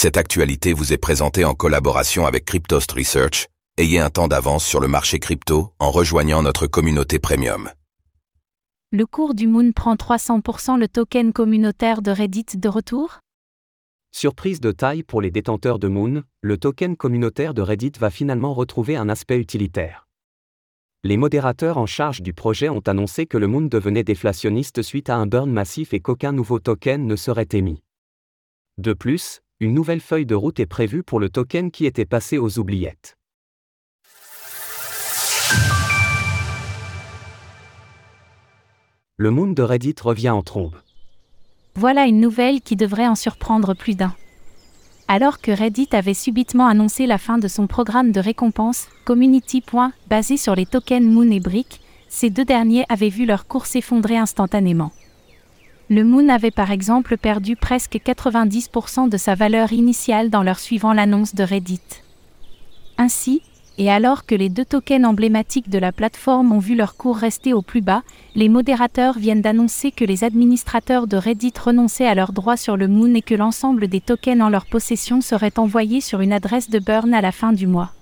Cette actualité vous est présentée en collaboration avec Cryptost Research. Ayez un temps d'avance sur le marché crypto en rejoignant notre communauté premium. Le cours du Moon prend 300% le token communautaire de Reddit de retour? Surprise de taille pour les détenteurs de Moon, le token communautaire de Reddit va finalement retrouver un aspect utilitaire. Les modérateurs en charge du projet ont annoncé que le Moon devenait déflationniste suite à un burn massif et qu'aucun nouveau token ne serait émis. De plus, une nouvelle feuille de route est prévue pour le token qui était passé aux oubliettes. Le Moon de Reddit revient en trombe. Voilà une nouvelle qui devrait en surprendre plus d'un. Alors que Reddit avait subitement annoncé la fin de son programme de récompense, Community. basé sur les tokens Moon et Brick, ces deux derniers avaient vu leur cours s'effondrer instantanément. Le Moon avait par exemple perdu presque 90% de sa valeur initiale dans leur suivant l'annonce de Reddit. Ainsi, et alors que les deux tokens emblématiques de la plateforme ont vu leur cours rester au plus bas, les modérateurs viennent d'annoncer que les administrateurs de Reddit renonçaient à leurs droits sur le Moon et que l'ensemble des tokens en leur possession seraient envoyés sur une adresse de burn à la fin du mois.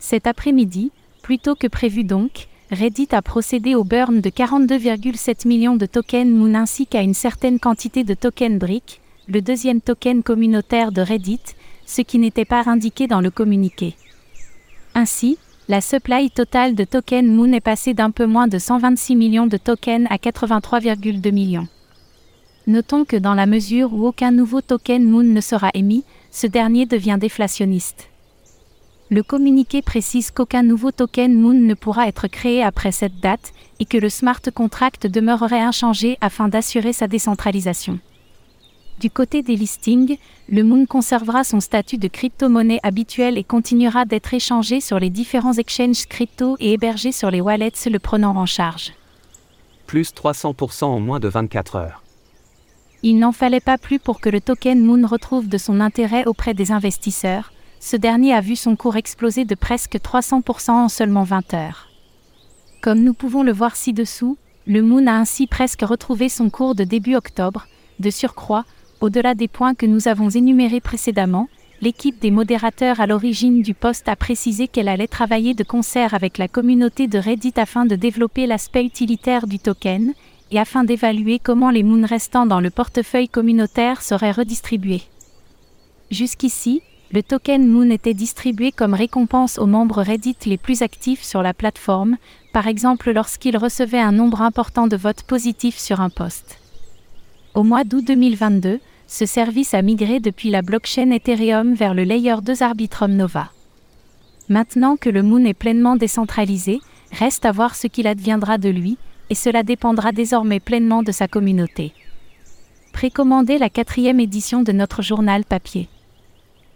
Cet après-midi, plus tôt que prévu donc, Reddit a procédé au burn de 42,7 millions de tokens Moon ainsi qu'à une certaine quantité de tokens Brick, le deuxième token communautaire de Reddit, ce qui n'était pas indiqué dans le communiqué. Ainsi, la supply totale de tokens Moon est passée d'un peu moins de 126 millions de tokens à 83,2 millions. Notons que dans la mesure où aucun nouveau token Moon ne sera émis, ce dernier devient déflationniste. Le communiqué précise qu'aucun nouveau token Moon ne pourra être créé après cette date et que le smart contract demeurerait inchangé afin d'assurer sa décentralisation. Du côté des listings, le Moon conservera son statut de crypto-monnaie habituelle et continuera d'être échangé sur les différents exchanges crypto et hébergé sur les wallets le prenant en charge. Plus 300% en moins de 24 heures. Il n'en fallait pas plus pour que le token Moon retrouve de son intérêt auprès des investisseurs, ce dernier a vu son cours exploser de presque 300% en seulement 20 heures. Comme nous pouvons le voir ci-dessous, le Moon a ainsi presque retrouvé son cours de début octobre, de surcroît, au-delà des points que nous avons énumérés précédemment, l'équipe des modérateurs à l'origine du poste a précisé qu'elle allait travailler de concert avec la communauté de Reddit afin de développer l'aspect utilitaire du token, et afin d'évaluer comment les moons restants dans le portefeuille communautaire seraient redistribués. Jusqu'ici, le token Moon était distribué comme récompense aux membres Reddit les plus actifs sur la plateforme, par exemple lorsqu'ils recevaient un nombre important de votes positifs sur un poste. Au mois d'août 2022, ce service a migré depuis la blockchain Ethereum vers le layer 2 Arbitrum Nova. Maintenant que le Moon est pleinement décentralisé, reste à voir ce qu'il adviendra de lui, et cela dépendra désormais pleinement de sa communauté. Précommandez la quatrième édition de notre journal papier.